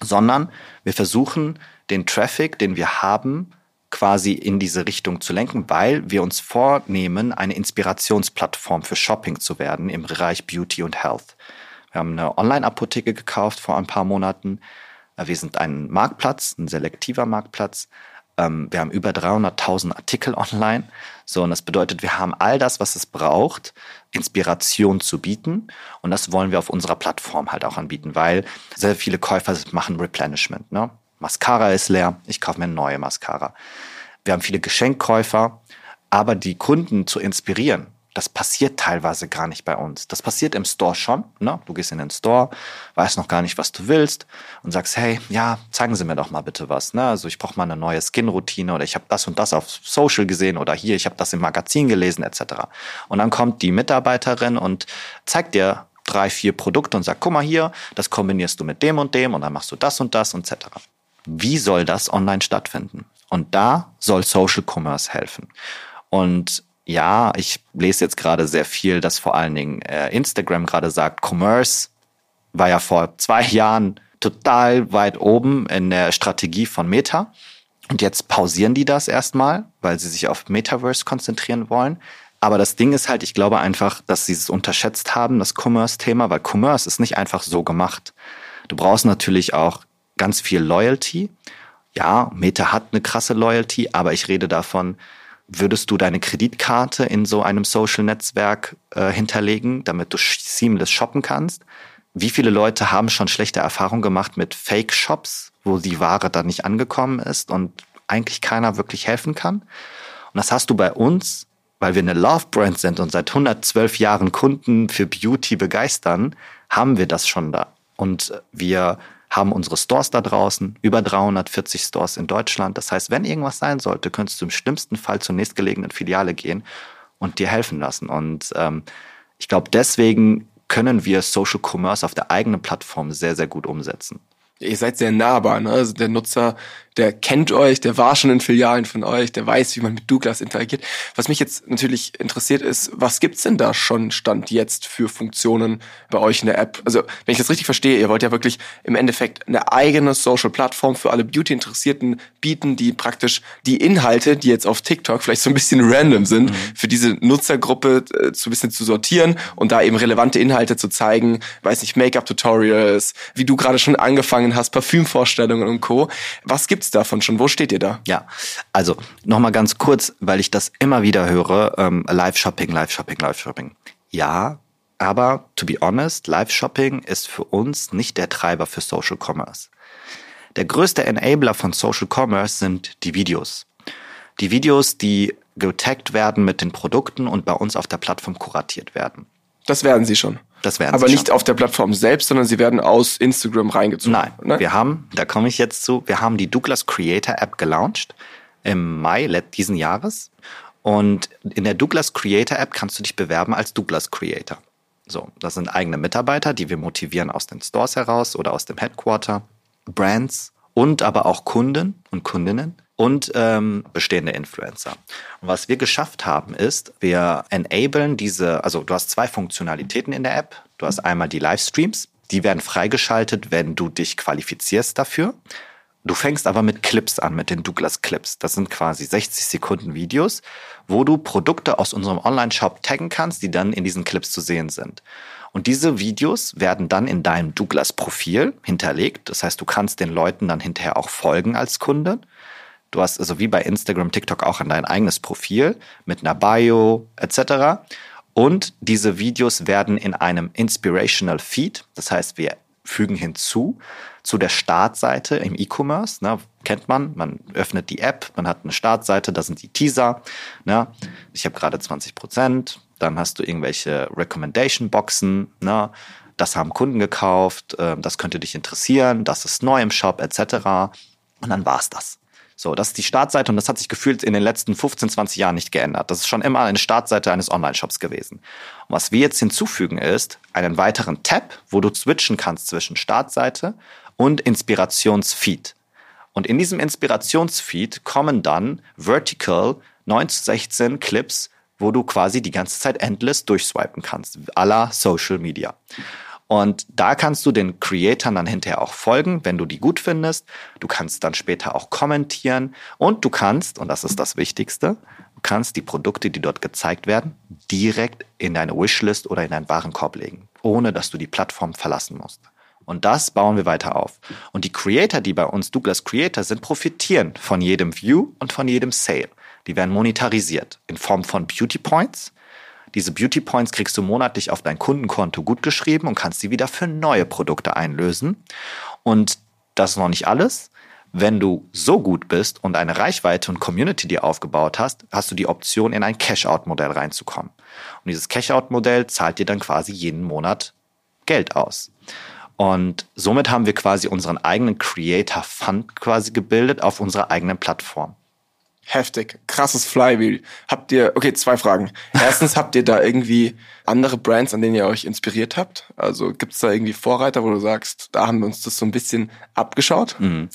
sondern wir versuchen den Traffic, den wir haben, quasi in diese Richtung zu lenken, weil wir uns vornehmen, eine Inspirationsplattform für Shopping zu werden im Bereich Beauty und Health. Wir haben eine Online-Apotheke gekauft vor ein paar Monaten. Wir sind ein Marktplatz, ein selektiver Marktplatz. Ähm, wir haben über 300.000 Artikel <laughs> online. So, und das bedeutet, wir haben all das, was es braucht, Inspiration zu bieten. Und das wollen wir auf unserer Plattform halt auch anbieten, weil sehr viele Käufer machen Replenishment. Ne? Mascara ist leer, ich kaufe mir eine neue Mascara. Wir haben viele Geschenkkäufer, aber die Kunden zu inspirieren, das passiert teilweise gar nicht bei uns. Das passiert im Store schon. Ne? Du gehst in den Store, weißt noch gar nicht, was du willst und sagst, hey, ja, zeigen Sie mir doch mal bitte was. Ne? Also ich brauche mal eine neue Skin-Routine oder ich habe das und das auf Social gesehen oder hier, ich habe das im Magazin gelesen etc. Und dann kommt die Mitarbeiterin und zeigt dir drei, vier Produkte und sagt, guck mal hier, das kombinierst du mit dem und dem und dann machst du das und das etc. Wie soll das online stattfinden? Und da soll Social Commerce helfen. Und ja, ich lese jetzt gerade sehr viel, dass vor allen Dingen äh, Instagram gerade sagt, Commerce war ja vor zwei Jahren total weit oben in der Strategie von Meta. Und jetzt pausieren die das erstmal, weil sie sich auf Metaverse konzentrieren wollen. Aber das Ding ist halt, ich glaube einfach, dass sie es unterschätzt haben, das Commerce-Thema, weil Commerce ist nicht einfach so gemacht. Du brauchst natürlich auch ganz viel Loyalty. Ja, Meta hat eine krasse Loyalty, aber ich rede davon, würdest du deine Kreditkarte in so einem Social-Netzwerk äh, hinterlegen, damit du seamless shoppen kannst? Wie viele Leute haben schon schlechte Erfahrungen gemacht mit Fake-Shops, wo die Ware dann nicht angekommen ist und eigentlich keiner wirklich helfen kann? Und das hast du bei uns, weil wir eine Love-Brand sind und seit 112 Jahren Kunden für Beauty begeistern, haben wir das schon da. Und wir haben unsere Stores da draußen, über 340 Stores in Deutschland. Das heißt, wenn irgendwas sein sollte, könntest du im schlimmsten Fall zur nächstgelegenen Filiale gehen und dir helfen lassen. Und ähm, ich glaube, deswegen können wir Social Commerce auf der eigenen Plattform sehr, sehr gut umsetzen. Ihr seid sehr nahbar, ne? Also der Nutzer der kennt euch, der war schon in Filialen von euch, der weiß, wie man mit Douglas interagiert. Was mich jetzt natürlich interessiert ist, was gibt's denn da schon Stand jetzt für Funktionen bei euch in der App? Also, wenn ich das richtig verstehe, ihr wollt ja wirklich im Endeffekt eine eigene Social-Plattform für alle Beauty-Interessierten bieten, die praktisch die Inhalte, die jetzt auf TikTok vielleicht so ein bisschen random sind, mhm. für diese Nutzergruppe äh, so ein bisschen zu sortieren und da eben relevante Inhalte zu zeigen, weiß nicht, Make-up-Tutorials, wie du gerade schon angefangen hast, Parfümvorstellungen und Co. Was gibt gibt's davon schon? Wo steht ihr da? Ja, also nochmal ganz kurz, weil ich das immer wieder höre, ähm, Live-Shopping, Live-Shopping, Live-Shopping. Ja, aber to be honest, Live-Shopping ist für uns nicht der Treiber für Social Commerce. Der größte Enabler von Social Commerce sind die Videos. Die Videos, die getaggt werden mit den Produkten und bei uns auf der Plattform kuratiert werden. Das werden sie schon. Das werden Aber sie nicht auf der Plattform selbst, sondern sie werden aus Instagram reingezogen. Nein, ne? wir haben, da komme ich jetzt zu, wir haben die Douglas Creator App gelauncht im Mai diesen Jahres. Und in der Douglas Creator App kannst du dich bewerben als Douglas Creator. So, das sind eigene Mitarbeiter, die wir motivieren aus den Stores heraus oder aus dem Headquarter, Brands und aber auch Kunden und Kundinnen und ähm, bestehende Influencer. Und was wir geschafft haben, ist, wir enablen diese, also du hast zwei Funktionalitäten in der App. Du hast einmal die Livestreams, die werden freigeschaltet, wenn du dich qualifizierst dafür. Du fängst aber mit Clips an, mit den Douglas Clips. Das sind quasi 60 Sekunden Videos, wo du Produkte aus unserem Online-Shop taggen kannst, die dann in diesen Clips zu sehen sind. Und diese Videos werden dann in deinem Douglas-Profil hinterlegt. Das heißt, du kannst den Leuten dann hinterher auch folgen als Kunde. Du hast also wie bei Instagram, TikTok auch an dein eigenes Profil mit einer Bio etc. Und diese Videos werden in einem Inspirational Feed, das heißt, wir fügen hinzu zu der Startseite im E-Commerce. Ne, kennt man, man öffnet die App, man hat eine Startseite, da sind die Teaser. Ne, ich habe gerade 20 Prozent. Dann hast du irgendwelche Recommendation-Boxen. Ne, das haben Kunden gekauft, äh, das könnte dich interessieren, das ist neu im Shop etc. Und dann war's das. So, das ist die Startseite und das hat sich gefühlt in den letzten 15, 20 Jahren nicht geändert. Das ist schon immer eine Startseite eines Online-Shops gewesen. Und was wir jetzt hinzufügen ist einen weiteren Tab, wo du switchen kannst zwischen Startseite und Inspirationsfeed. Und in diesem Inspirationsfeed kommen dann vertical 9 zu 16 Clips, wo du quasi die ganze Zeit endless durchswipen kannst, à la Social Media. Und da kannst du den Creatoren dann hinterher auch folgen, wenn du die gut findest. Du kannst dann später auch kommentieren und du kannst, und das ist das Wichtigste, du kannst die Produkte, die dort gezeigt werden, direkt in deine Wishlist oder in deinen Warenkorb legen, ohne dass du die Plattform verlassen musst. Und das bauen wir weiter auf. Und die Creator, die bei uns Douglas Creator sind, profitieren von jedem View und von jedem Sale. Die werden monetarisiert in Form von Beauty Points, diese Beauty Points kriegst du monatlich auf dein Kundenkonto gutgeschrieben und kannst sie wieder für neue Produkte einlösen. Und das ist noch nicht alles. Wenn du so gut bist und eine Reichweite und Community dir aufgebaut hast, hast du die Option, in ein Cash-out-Modell reinzukommen. Und dieses Cash-out-Modell zahlt dir dann quasi jeden Monat Geld aus. Und somit haben wir quasi unseren eigenen Creator Fund quasi gebildet auf unserer eigenen Plattform. Heftig. Krasses Flywheel. Habt ihr, okay, zwei Fragen. Erstens, habt ihr da irgendwie andere Brands, an denen ihr euch inspiriert habt? Also gibt's da irgendwie Vorreiter, wo du sagst, da haben wir uns das so ein bisschen abgeschaut? Mhm.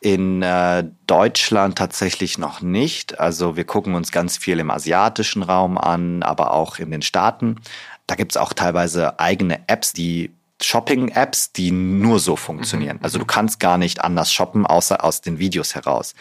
In äh, Deutschland tatsächlich noch nicht. Also wir gucken uns ganz viel im asiatischen Raum an, aber auch in den Staaten. Da gibt's auch teilweise eigene Apps, die Shopping-Apps, die nur so funktionieren. Mhm. Also du kannst gar nicht anders shoppen, außer aus den Videos heraus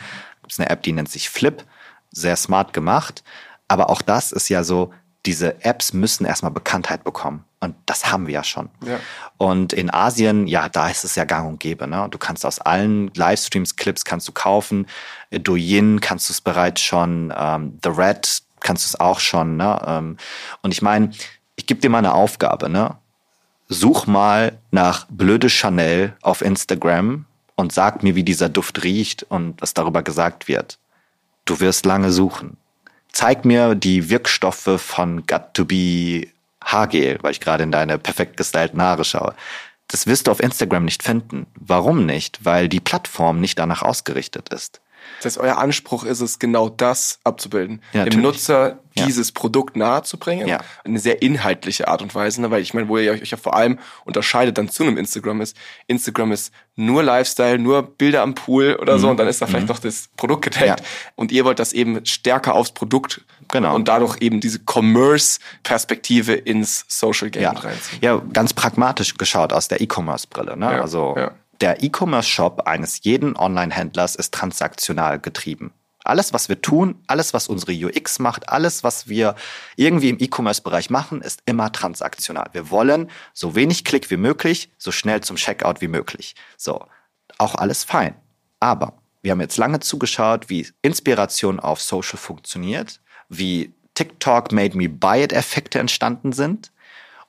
gibt es eine App, die nennt sich Flip, sehr smart gemacht. Aber auch das ist ja so, diese Apps müssen erstmal Bekanntheit bekommen. Und das haben wir ja schon. Ja. Und in Asien, ja, da ist es ja gang und gäbe. Ne? Du kannst aus allen Livestreams, Clips kannst du kaufen. Douyin kannst du es bereits schon. Ähm, The Red kannst du es auch schon. Ne? Ähm, und ich meine, ich gebe dir mal eine Aufgabe. Ne? Such mal nach blöde Chanel auf Instagram und sag mir, wie dieser Duft riecht und was darüber gesagt wird. Du wirst lange suchen. Zeig mir die Wirkstoffe von Got to Be Haargel, weil ich gerade in deine perfekt gestylten Haare schaue. Das wirst du auf Instagram nicht finden. Warum nicht? Weil die Plattform nicht danach ausgerichtet ist. Das heißt, euer Anspruch ist es, genau das abzubilden. Ja, dem Nutzer dieses ja. Produkt nahezubringen. Ja. Eine sehr inhaltliche Art und Weise, ne? weil ich meine, wo ihr euch ja vor allem unterscheidet dann zu einem Instagram ist, Instagram ist nur Lifestyle, nur Bilder am Pool oder mhm. so und dann ist da vielleicht mhm. noch das Produkt getaggt. Ja. Und ihr wollt das eben stärker aufs Produkt genau. und dadurch eben diese Commerce-Perspektive ins Social Game ja. reinziehen. Ja, ganz pragmatisch geschaut aus der E-Commerce-Brille. Ne? Ja. Also der E-Commerce-Shop eines jeden Online-Händlers ist transaktional getrieben. Alles, was wir tun, alles, was unsere UX macht, alles, was wir irgendwie im E-Commerce-Bereich machen, ist immer transaktional. Wir wollen so wenig Klick wie möglich, so schnell zum Checkout wie möglich. So, auch alles fein. Aber wir haben jetzt lange zugeschaut, wie Inspiration auf Social funktioniert, wie TikTok Made Me Buy It Effekte entstanden sind.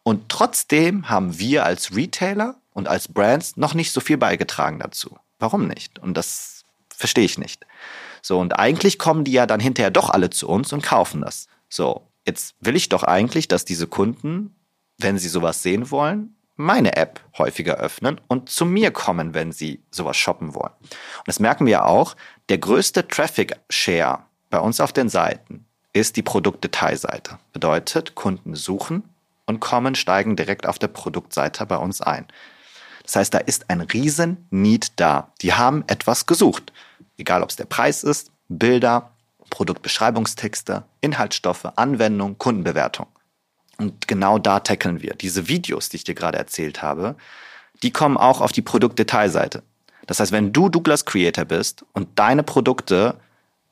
Und trotzdem haben wir als Retailer und als Brands noch nicht so viel beigetragen dazu. Warum nicht? Und das verstehe ich nicht. So, und eigentlich kommen die ja dann hinterher doch alle zu uns und kaufen das. So, jetzt will ich doch eigentlich, dass diese Kunden, wenn sie sowas sehen wollen, meine App häufiger öffnen und zu mir kommen, wenn sie sowas shoppen wollen. Und das merken wir auch, der größte Traffic Share bei uns auf den Seiten ist die Produktdetailseite. Bedeutet, Kunden suchen und kommen, steigen direkt auf der Produktseite bei uns ein. Das heißt, da ist ein riesen Need da. Die haben etwas gesucht. Egal, ob es der Preis ist, Bilder, Produktbeschreibungstexte, Inhaltsstoffe, Anwendung, Kundenbewertung. Und genau da tackeln wir. Diese Videos, die ich dir gerade erzählt habe, die kommen auch auf die Produktdetailseite. Das heißt, wenn du Douglas Creator bist und deine Produkte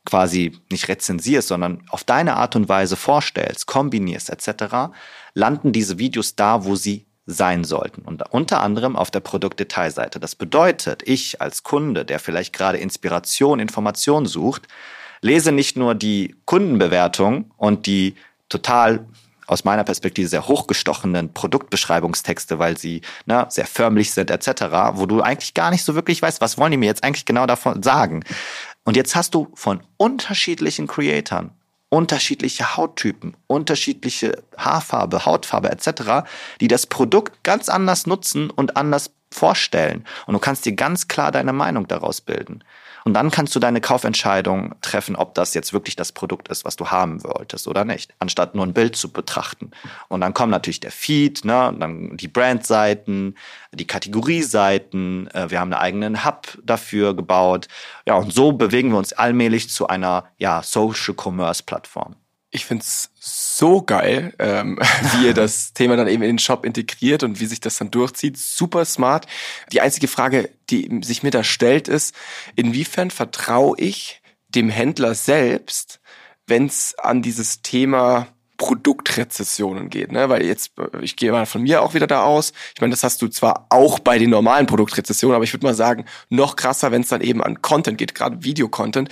quasi nicht rezensierst, sondern auf deine Art und Weise vorstellst, kombinierst etc., landen diese Videos da, wo sie sein sollten. Und unter anderem auf der Produktdetailseite. Das bedeutet, ich als Kunde, der vielleicht gerade Inspiration, Information sucht, lese nicht nur die Kundenbewertung und die total aus meiner Perspektive sehr hochgestochenen Produktbeschreibungstexte, weil sie ne, sehr förmlich sind etc., wo du eigentlich gar nicht so wirklich weißt, was wollen die mir jetzt eigentlich genau davon sagen. Und jetzt hast du von unterschiedlichen Creatoren unterschiedliche Hauttypen, unterschiedliche Haarfarbe, Hautfarbe etc., die das Produkt ganz anders nutzen und anders vorstellen. Und du kannst dir ganz klar deine Meinung daraus bilden. Und dann kannst du deine Kaufentscheidung treffen, ob das jetzt wirklich das Produkt ist, was du haben wolltest oder nicht, anstatt nur ein Bild zu betrachten. Und dann kommt natürlich der Feed, ne, und dann die Brandseiten, die Kategorieseiten. Äh, wir haben einen eigenen Hub dafür gebaut. Ja, und so bewegen wir uns allmählich zu einer ja, Social Commerce Plattform. Ich find's so geil, ähm, <laughs> wie ihr das Thema dann eben in den Shop integriert und wie sich das dann durchzieht. Super smart. Die einzige Frage, die sich mir da stellt, ist, inwiefern vertraue ich dem Händler selbst, wenn es an dieses Thema Produktrezessionen geht, ne? Weil jetzt, ich gehe mal von mir auch wieder da aus. Ich meine, das hast du zwar auch bei den normalen Produktrezessionen, aber ich würde mal sagen, noch krasser, wenn es dann eben an Content geht, gerade Videocontent.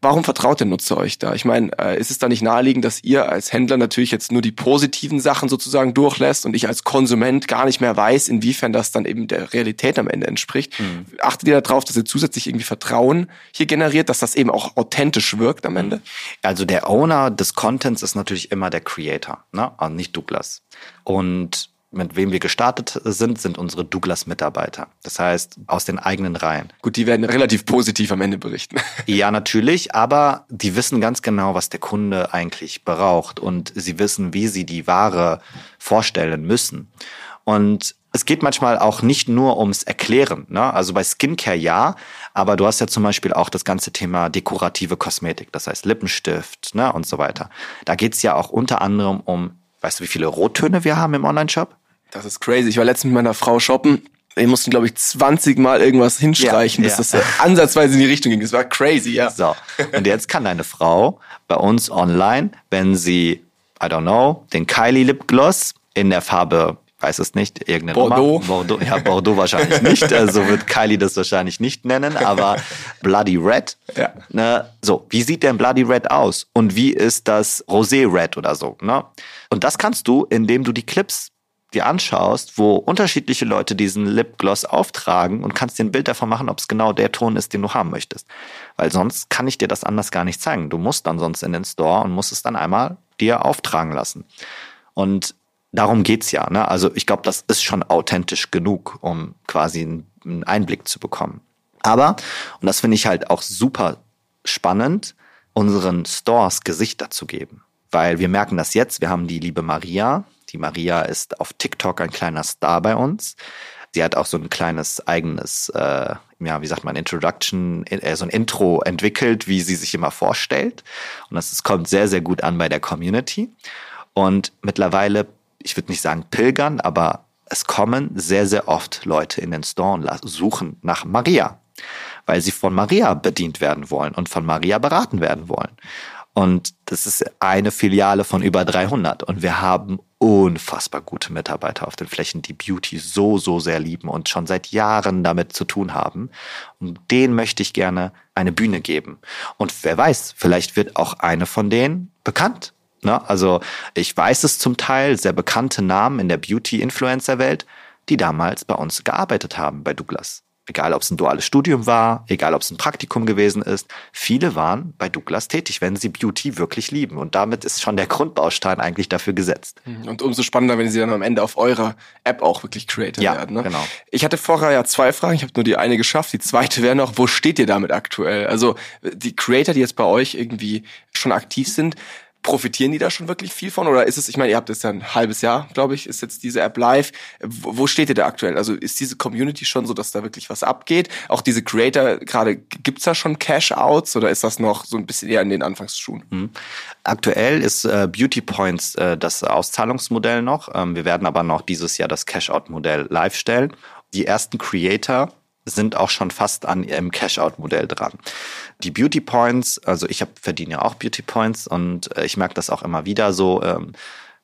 Warum vertraut der Nutzer euch da? Ich meine, äh, ist es da nicht naheliegend, dass ihr als Händler natürlich jetzt nur die positiven Sachen sozusagen durchlässt und ich als Konsument gar nicht mehr weiß, inwiefern das dann eben der Realität am Ende entspricht? Mhm. Achtet ihr darauf, dass ihr zusätzlich irgendwie Vertrauen hier generiert, dass das eben auch authentisch wirkt am Ende? Also der Owner des Contents ist natürlich immer der Creator, ne? Und nicht Douglas. Und mit wem wir gestartet sind, sind unsere Douglas-Mitarbeiter. Das heißt, aus den eigenen Reihen. Gut, die werden relativ positiv am Ende berichten. <laughs> Ja, natürlich, aber die wissen ganz genau, was der Kunde eigentlich braucht und sie wissen, wie sie die Ware vorstellen müssen. Und es geht manchmal auch nicht nur ums Erklären. Ne? Also bei Skincare ja, aber du hast ja zum Beispiel auch das ganze Thema dekorative Kosmetik, das heißt Lippenstift ne? und so weiter. Da geht's ja auch unter anderem um Weißt du, wie viele Rottöne wir haben im Online-Shop? Das ist crazy. Ich war letztens mit meiner Frau shoppen. Wir mussten, glaube ich, 20 Mal irgendwas hinstreichen, ja, bis ja. das ansatzweise in die Richtung ging. Das war crazy, ja. So. Und jetzt kann deine Frau bei uns online, wenn sie, I don't know, den Kylie Lip Gloss in der Farbe weiß es nicht, irgendeine Bordeaux. Nummer. Bordeaux. Ja, Bordeaux wahrscheinlich nicht. Also wird Kylie das wahrscheinlich nicht nennen, aber Bloody Red. Ja. Ne? So, wie sieht denn Bloody Red aus? Und wie ist das Rosé Red oder so? Ne? Und das kannst du, indem du die Clips dir anschaust, wo unterschiedliche Leute diesen Lipgloss auftragen und kannst dir ein Bild davon machen, ob es genau der Ton ist, den du haben möchtest. Weil sonst kann ich dir das anders gar nicht zeigen. Du musst dann sonst in den Store und musst es dann einmal dir auftragen lassen. Und darum geht's ja. Ne? Also ich glaube, das ist schon authentisch genug, um quasi einen Einblick zu bekommen. Aber, und das finde ich halt auch super spannend, unseren Stores Gesichter zu geben. Weil wir merken das jetzt, wir haben die liebe Maria. Die Maria ist auf TikTok ein kleiner Star bei uns. Sie hat auch so ein kleines eigenes, äh, ja, wie sagt man, Introduction, äh, so ein Intro entwickelt, wie sie sich immer vorstellt. Und das, das kommt sehr, sehr gut an bei der Community. Und mittlerweile, ich würde nicht sagen pilgern, aber es kommen sehr, sehr oft Leute in den Store und suchen nach Maria, weil sie von Maria bedient werden wollen und von Maria beraten werden wollen. Und das ist eine Filiale von über 300. Und wir haben unfassbar gute Mitarbeiter auf den Flächen, die Beauty so, so sehr lieben und schon seit Jahren damit zu tun haben. Und denen möchte ich gerne eine Bühne geben. Und wer weiß, vielleicht wird auch eine von denen bekannt. Ne? Also ich weiß es zum Teil, sehr bekannte Namen in der Beauty-Influencer-Welt, die damals bei uns gearbeitet haben, bei Douglas egal ob es ein duales Studium war, egal ob es ein Praktikum gewesen ist, viele waren bei Douglas tätig, wenn sie Beauty wirklich lieben. Und damit ist schon der Grundbaustein eigentlich dafür gesetzt. Mhm. Und umso spannender, wenn sie dann am Ende auf eurer App auch wirklich Creator ja, werden. Ne? Genau. Ich hatte vorher ja zwei Fragen, ich habe nur die eine geschafft. Die zweite wäre noch, wo steht ihr damit aktuell? Also die Creator, die jetzt bei euch irgendwie schon aktiv sind, profitieren die da schon wirklich viel von? Oder ist es, ich meine, ihr habt jetzt ja ein halbes Jahr, glaube ich, ist jetzt diese App live. Wo, steht ihr da aktuell? Also ist diese Community schon so, dass da wirklich was abgeht? Auch diese Creator, gerade gibt's da schon Cash-Outs oder ist das noch so ein bisschen eher in den Anfangsschuhen? Mhm. Aktuell ist äh, Beauty Points äh, das Auszahlungsmodell noch. Ähm, wir werden aber noch dieses Jahr das Cash-Out-Modell live stellen. Die ersten Creator sind auch schon fast an ihrem Cash-out-Modell dran. Die Beauty Points, also ich verdiene ja auch Beauty Points und äh, ich merke das auch immer wieder so. Ähm,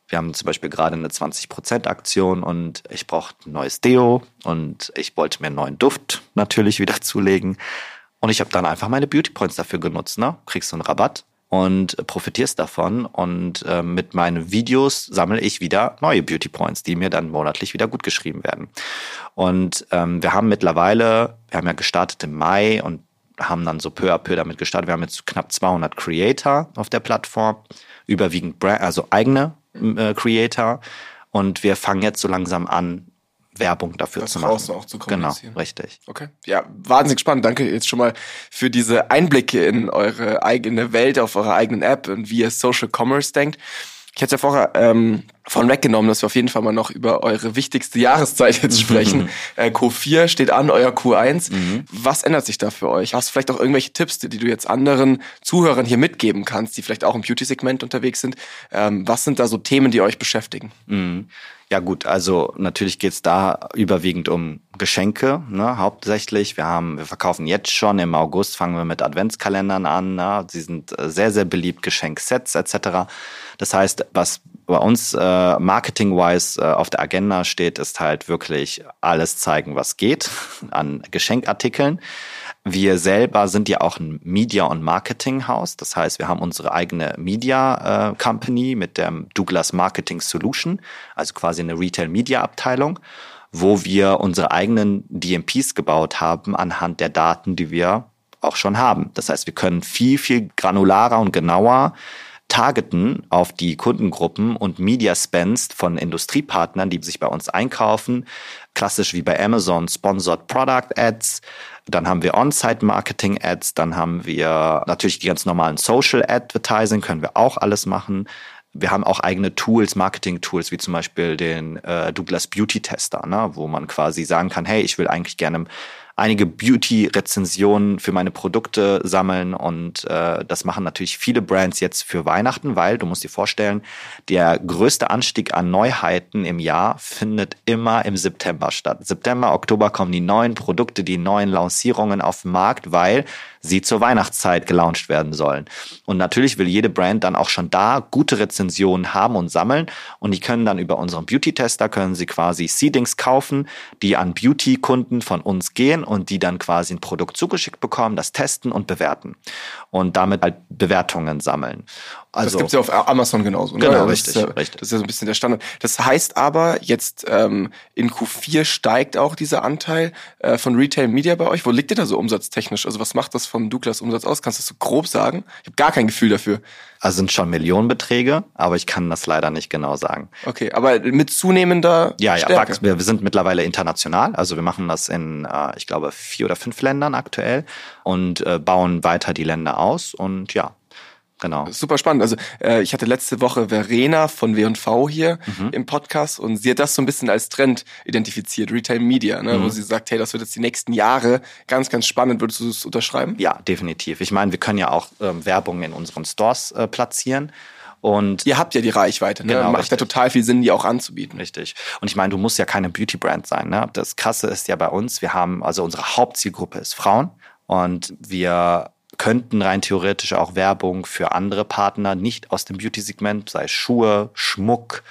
wir haben zum Beispiel gerade eine 20%-Aktion und ich brauche ein neues Deo und ich wollte mir einen neuen Duft natürlich wieder <laughs> zulegen. Und ich habe dann einfach meine Beauty Points dafür genutzt. Ne? Kriegst du einen Rabatt und profitierst davon. Und äh, mit meinen Videos sammle ich wieder neue Beauty Points, die mir dann monatlich wieder gut geschrieben werden. Und ähm, wir haben mittlerweile, wir haben ja gestartet im Mai und haben dann so peu à peu damit gestartet. Wir haben jetzt knapp 200 Creator auf der Plattform, überwiegend Brand, also eigene äh, Creator. Und wir fangen jetzt so langsam an, Werbung dafür Das zu machen. draußen auch zu Genau, kommunizieren. richtig. Okay. Ja, wahnsinnig spannend. Danke jetzt schon mal für diese Einblicke in eure eigene Welt, auf eure eigenen App und wie ihr Social Commerce denkt. Ich hätte ja vorher ähm, von weggenommen, dass wir auf jeden Fall mal noch über eure wichtigste Jahreszeit jetzt sprechen. äh, Q4 steht an, euer Q1. Was ändert sich da für euch? Hast du vielleicht auch irgendwelche Tipps, die du jetzt anderen Zuhörern hier mitgeben kannst, die vielleicht auch im Beauty-Segment unterwegs sind? Ähm, was sind da so Themen, die euch beschäftigen? Mhm. Ja gut, also natürlich geht's da überwiegend um Geschenke, ne, hauptsächlich. Wir haben, wir verkaufen jetzt schon im August, fangen wir mit Adventskalendern an. Ne? Sie sind äh, sehr, sehr beliebt, Geschenksets etc. Das heißt, was bei uns äh, marketing-wise äh, auf der Agenda steht, ist halt wirklich alles zeigen, was geht <laughs> an Geschenkartikeln. Wir selber sind ja auch ein Media- und Marketing-Haus. Das heißt, wir haben unsere eigene Media-Company mit dem Douglas Marketing Solution, also quasi eine Retail-Media-Abteilung, wo wir unsere eigenen DMPs gebaut haben anhand der Daten, die wir auch schon haben. Das heißt, wir können viel, viel granularer und genauer targeten auf die Kundengruppen und Media Spends von Industriepartnern, die sich bei uns einkaufen. Klassisch wie bei Amazon Sponsored Product Ads. Dann haben wir On-Site Marketing Ads. Dann haben wir natürlich die ganz normalen Social Advertising, können wir auch alles machen. Wir haben auch eigene Tools, Marketing-Tools, wie zum Beispiel den äh, Douglas Beauty Tester, ne, wo man quasi sagen kann, hey, ich will eigentlich gerne einige Beauty-Rezensionen für meine Produkte sammeln und äh, das machen natürlich viele Brands jetzt für Weihnachten, weil du musst dir vorstellen, der größte Anstieg an Neuheiten im Jahr findet immer im September statt. September, Oktober kommen die neuen Produkte, die neuen Lancierungen auf den Markt, weil sie zur Weihnachtszeit gelauncht werden sollen. Und natürlich will jede Brand dann auch schon da gute Rezensionen haben und sammeln und die können dann über unseren Beauty-Tester können sie quasi Seedings kaufen, die an Beauty-Kunden von uns gehen und die dann quasi ein Produkt zugeschickt bekommen, das testen und bewerten und damit halt Bewertungen sammeln. Das Also gibt's ja auf Amazon genauso. Ne? Genau, das richtig, Ist ja, richtig. Das ist ja so ein bisschen der Standard. Das heißt aber, jetzt ähm, in Q4 steigt auch dieser Anteil äh, von Retail Media bei euch. Wo liegt ihr da so umsatztechnisch? Also was macht das vom Douglas Umsatz aus? Kannst du das so grob sagen? Ich habe gar kein Gefühl dafür. also sind schon Millionenbeträge, aber ich kann das leider nicht genau sagen. Okay, aber mit zunehmender Ja, ja, Stärke. wir sind mittlerweile international. Also wir machen das in, äh, ich glaube, vier oder fünf Ländern aktuell und äh, bauen weiter die Länder aus. Und ja, genau. Super spannend. Also äh, ich hatte letzte Woche Verena von W&V hier Mhm. im Podcast und sie hat das so ein bisschen als Trend identifiziert, Retail Media, ne? Mhm. wo sie sagt, hey, das wird jetzt die nächsten Jahre ganz, ganz spannend. Würdest du das unterschreiben? Ja, definitiv. Ich meine, wir können ja auch ähm, Werbung in unseren Stores äh, platzieren. Und Ihr habt ja die Reichweite, ne? Genau, Macht ja total viel Sinn, die auch anzubieten. Richtig. Und ich meine, du musst ja keine Beauty-Brand sein. Ne? Das Krasse ist ja bei uns, wir haben, also unsere Hauptzielgruppe ist Frauen und wir könnten rein theoretisch auch Werbung für andere Partner nicht aus dem Beauty-Segment, sei es Schuhe, Schmuck,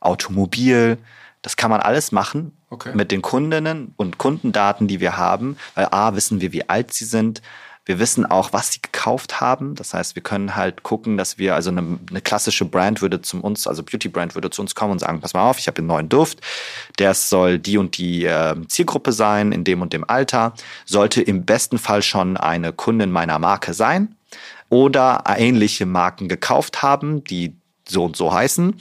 Automobil. Das kann man alles machen Okay. mit den Kundinnen und Kundendaten, die wir haben, weil A, wissen wir, wie alt sie sind. Wir wissen auch, was sie gekauft haben. Das heißt, wir können halt gucken, dass wir, also eine, eine klassische Brand würde zu uns, also Beauty-Brand würde zu uns kommen und sagen, pass mal auf, ich habe einen neuen Duft, der soll die und die äh, Zielgruppe sein, in dem und dem Alter, sollte im besten Fall schon eine Kundin meiner Marke sein oder ähnliche Marken gekauft haben, die so und so heißen.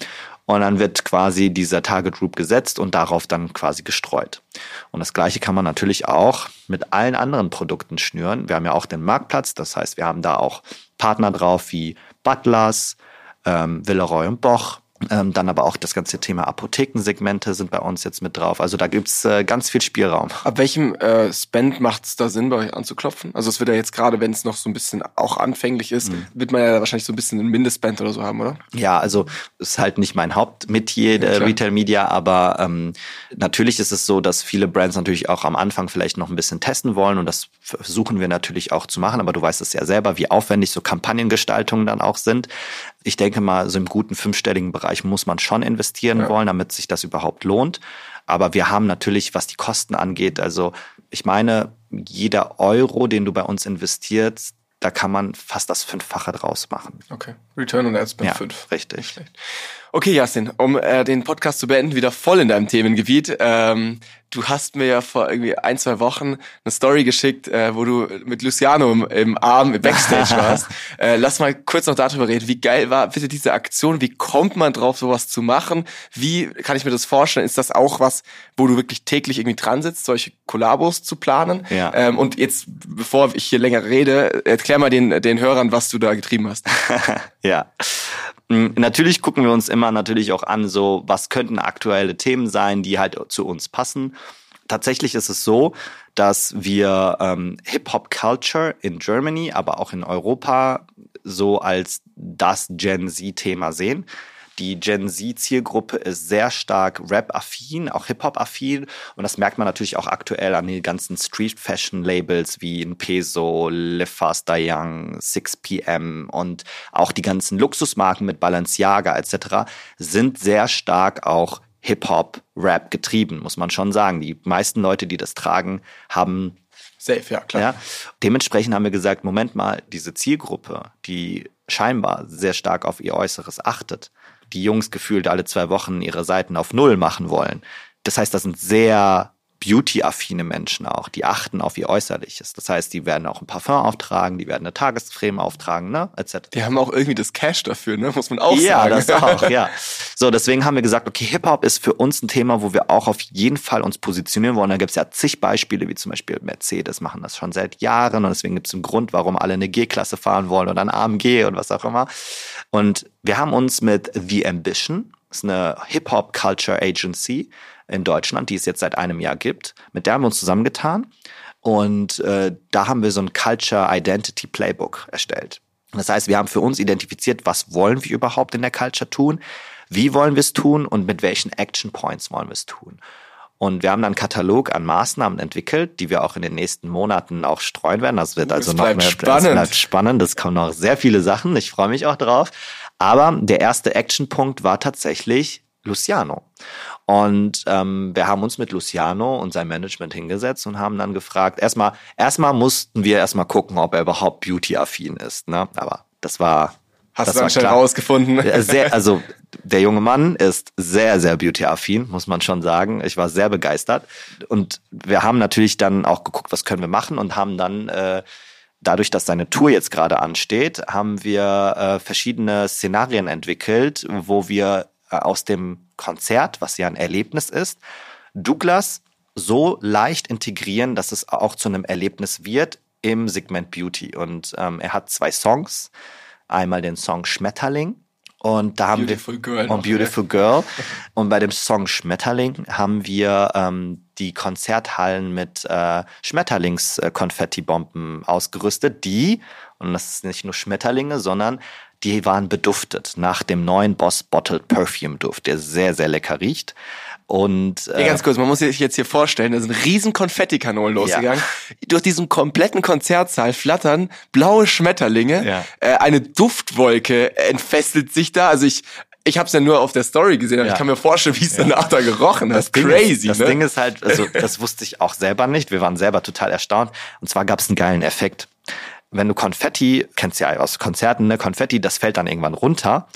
Und dann wird quasi dieser Target Group gesetzt und darauf dann quasi gestreut. Und das Gleiche kann man natürlich auch mit allen anderen Produkten schnüren. Wir haben ja auch den Marktplatz, das heißt, wir haben da auch Partner drauf wie Butlers, ähm, Villeroy und Boch. Ähm, dann aber auch das ganze Thema Apothekensegmente sind bei uns jetzt mit drauf. Also da gibt's äh, ganz viel Spielraum. Ab welchem äh, Spend macht es da Sinn, bei euch anzuklopfen? Also es wird ja jetzt gerade, wenn es noch so ein bisschen auch anfänglich ist, Mhm. wird man ja wahrscheinlich so ein bisschen einen Mindestspend oder so haben, oder? Ja, also ist halt nicht mein Hauptmetier klar. Retail Media, aber ähm, natürlich ist es so, dass viele Brands natürlich auch am Anfang vielleicht noch ein bisschen testen wollen und das versuchen wir natürlich auch zu machen, aber du weißt es ja selber, wie aufwendig so Kampagnengestaltungen dann auch sind. Ich denke mal, so im guten fünfstelligen Bereich muss man schon investieren Ja. wollen, damit sich das überhaupt lohnt. Aber wir haben natürlich, was die Kosten angeht, also ich meine, jeder Euro, den du bei uns investierst, da kann man fast das Fünffache draus machen. Okay. Return on Ad Spend Ja, 5. richtig. Okay, Okay, Jasin, um äh, den Podcast zu beenden, wieder voll in deinem Themengebiet. Ähm, du hast mir ja vor irgendwie ein, zwei Wochen eine Story geschickt, äh, wo du mit Luciano im, im Arm im Backstage <laughs> warst. Äh, lass mal kurz noch darüber reden. Wie geil war bitte diese Aktion? Wie kommt man drauf, sowas zu machen? Wie kann ich mir das vorstellen? Ist das auch was, wo du wirklich täglich irgendwie dran sitzt, solche Kollabos zu planen? Ja. Ähm, und jetzt, bevor ich hier länger rede, erklär mal den, den Hörern, was du da getrieben hast. <laughs> ja. Mm, Natürlich gucken wir uns immer natürlich auch an, so was könnten aktuelle Themen sein, die halt zu uns passen. Tatsächlich ist es so, dass wir ähm, Hip-Hop-Culture in Germany, aber auch in Europa so als das Gen Z-Thema sehen. Die Gen Z-Zielgruppe ist sehr stark Rap-affin, auch Hip-Hop-affin. Und das merkt man natürlich auch aktuell an den ganzen Street-Fashion-Labels wie in Peso, Live Faster Young, 6pm und auch die ganzen Luxusmarken mit Balenciaga etc. sind sehr stark auch Hip-Hop, Rap getrieben, muss man schon sagen. Die meisten Leute, die das tragen, haben Safe, ja, klar. ja. Dementsprechend haben wir gesagt, Moment mal, diese Zielgruppe, die scheinbar sehr stark auf ihr Äußeres achtet, die Jungs gefühlt alle zwei Wochen ihre Seiten auf Null machen wollen. Das heißt, das sind sehr beauty-affine Menschen auch, die achten auf ihr Äußerliches. Das heißt, die werden auch ein Parfum auftragen, die werden eine Tagescreme auftragen, ne, etc. Die haben auch irgendwie das Cash dafür, ne? Muss man auch ja, sagen. das <laughs> auch, ja. So, deswegen haben wir gesagt, okay, Hip-Hop ist für uns ein Thema, wo wir auch auf jeden Fall uns positionieren wollen. Da gibt es ja zig Beispiele, wie zum Beispiel Mercedes machen das schon seit Jahren und deswegen gibt es einen Grund, warum alle eine G-Klasse fahren wollen oder ein AMG und was auch immer. Und wir haben uns mit The Ambition, das ist eine Hip-Hop-Culture Agency in Deutschland, die es jetzt seit einem Jahr gibt, mit der haben wir uns zusammengetan und äh, da haben wir so ein Culture Identity Playbook erstellt. Das heißt, wir haben für uns identifiziert, was wollen wir überhaupt in der Culture tun, wie wollen wir es tun und mit welchen Action Points wollen wir es tun. Und wir haben dann einen Katalog an Maßnahmen entwickelt, die wir auch in den nächsten Monaten auch streuen werden. Das wird also noch bleibt mehr, spannend. Es bleibt spannend. Es kommen noch sehr viele Sachen. Ich freue mich auch drauf. Aber der erste Actionpunkt war tatsächlich Luciano. Und ähm, wir haben uns mit Luciano und seinem Management hingesetzt und haben dann gefragt, erstmal, erstmal mussten wir erstmal gucken, ob er überhaupt beauty-affin ist. Ne? Aber das war. Hast das du dann schnell rausgefunden? Sehr, also der junge Mann ist sehr, sehr beauty-affin, muss man schon sagen. Ich war sehr begeistert. Und wir haben natürlich dann auch geguckt, was können wir machen und haben dann äh, dadurch, dass seine Tour jetzt gerade ansteht, haben wir äh, verschiedene Szenarien entwickelt, wo wir äh, aus dem Konzert, was ja ein Erlebnis ist, Douglas so leicht integrieren, dass es auch zu einem Erlebnis wird im Segment Beauty. Und ähm, er hat zwei Songs. Einmal den Song Schmetterling. Und da haben Beautiful wir Girl und Beautiful Girl. <laughs> Und bei dem Song Schmetterling haben wir ähm, die Konzerthallen mit äh, Schmetterlings-Konfettibomben ausgerüstet, die, und das ist nicht nur Schmetterlinge, sondern die waren beduftet nach dem neuen Boss Bottled Perfume Duft, der sehr, sehr lecker riecht. Und äh, Ja, ganz kurz, man muss sich jetzt hier vorstellen, da sind riesen Konfettikanonen losgegangen. Durch diesen kompletten Konzertsaal flattern blaue Schmetterlinge. Ja. Äh, eine Duftwolke entfesselt sich da. Also ich, ich habe es ja nur auf der Story gesehen, aber Ja. ich kann mir vorstellen, wie es danach da gerochen hat. Ding Crazy, ist, das ne? Ding ist halt, also <laughs> das wusste ich auch selber nicht. Wir waren selber total erstaunt. Und zwar gab es einen geilen Effekt. Wenn du Konfetti, kennst ja aus Konzerten, ne? Konfetti, das fällt dann irgendwann runter.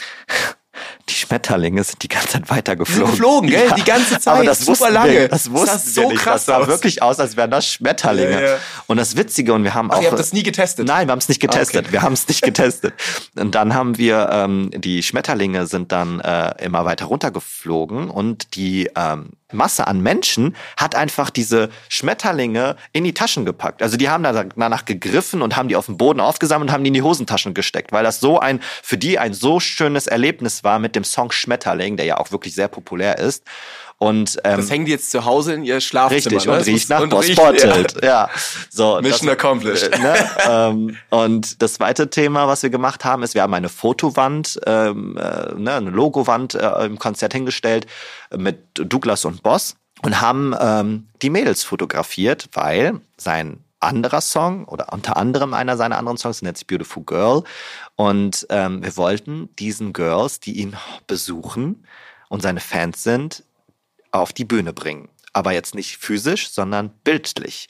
Die Schmetterlinge sind die ganze Zeit weitergeflogen. Die geflogen, gell? Die ganze Zeit, Aber das super lange. Wir, das Das wussten sah so nicht. krass das sah aus. wirklich aus, als wären das Schmetterlinge. Ja, ja. Und das Witzige, und wir haben Ach, auch. ihr habt das nie getestet? Nein, wir haben es nicht getestet. Ah, okay. Wir haben es nicht getestet. Und dann haben wir, ähm, die Schmetterlinge sind dann äh, immer weiter runtergeflogen und die ähm, Masse an Menschen hat einfach diese Schmetterlinge in die Taschen gepackt. Also die haben da danach gegriffen und haben die auf den Boden aufgesammelt und haben die in die Hosentaschen gesteckt, weil das so ein, für die ein so schönes Erlebnis war mit dem Song Schmetterling, der ja auch wirklich sehr populär ist. Und ähm, Das hängen die jetzt zu Hause in ihr Schlafzimmer. Richtig, ne? und Das riecht nach Boss Bottled. <laughs> Ja. So, Mission accomplished. äh, <laughs> Ne? ähm, und das zweite Thema, was wir gemacht haben, ist, wir haben eine Fotowand, ähm, äh, ne, eine Logowand äh, im Konzert hingestellt mit Douglas und Boss und haben ähm, die Mädels fotografiert, weil sein anderer Song oder unter anderem einer seiner anderen Songs nennt sich Beautiful Girl und ähm, wir wollten diesen Girls, die ihn besuchen und seine Fans sind, auf die Bühne bringen. Aber jetzt nicht physisch, sondern bildlich.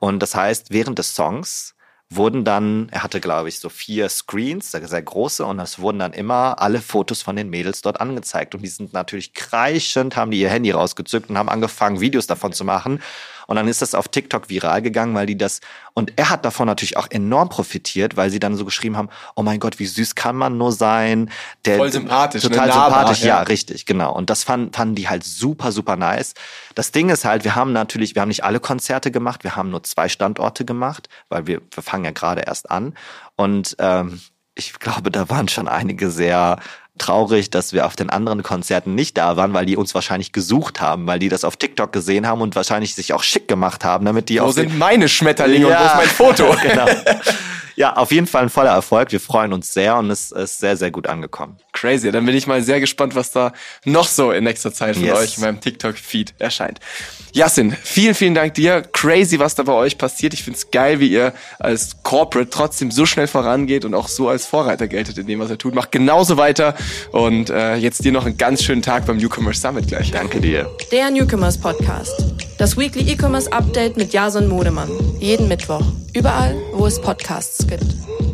Und das heißt, während des Songs wurden dann, er hatte glaube ich so vier Screens, sehr große, und es wurden dann immer alle Fotos von den Mädels dort angezeigt. Und die sind natürlich kreischend, haben die ihr Handy rausgezückt und haben angefangen, Videos davon zu machen. Und dann ist das auf TikTok viral gegangen, weil die das, und er hat davon natürlich auch enorm profitiert, weil sie dann so geschrieben haben, oh mein Gott, wie süß kann man nur sein. Der, Voll sympathisch. Total ne? sympathisch, ja. ja, richtig, genau. Und das fanden, fanden die halt super, super nice. Das Ding ist halt, wir haben natürlich, wir haben nicht alle Konzerte gemacht, wir haben nur zwei Standorte gemacht, weil wir, wir fangen ja gerade erst an. Und ähm, ich glaube, da waren schon einige sehr traurig, dass wir auf den anderen Konzerten nicht da waren, weil die uns wahrscheinlich gesucht haben, weil die das auf TikTok gesehen haben und wahrscheinlich sich auch schick gemacht haben, damit die wo auch sind meine Schmetterlinge ja. und wo ist mein Foto? <laughs> genau. Ja, auf jeden Fall ein voller Erfolg. Wir freuen uns sehr und es ist sehr, sehr gut angekommen. Crazy. Dann bin ich mal sehr gespannt, was da noch so in nächster Zeit von yes. euch in meinem TikTok-Feed erscheint. Jasin, vielen, vielen Dank dir. Crazy, was da bei euch passiert. Ich find's geil, wie ihr als Corporate trotzdem so schnell vorangeht und auch so als Vorreiter geltet in dem, was ihr tut. Macht genauso weiter und äh, jetzt dir noch einen ganz schönen Tag beim Newcomers Summit gleich. Danke dir. Der Newcomers Podcast. Das Weekly E-Commerce Update mit Jason Modemann. Jeden Mittwoch. Überall, wo es Podcasts good.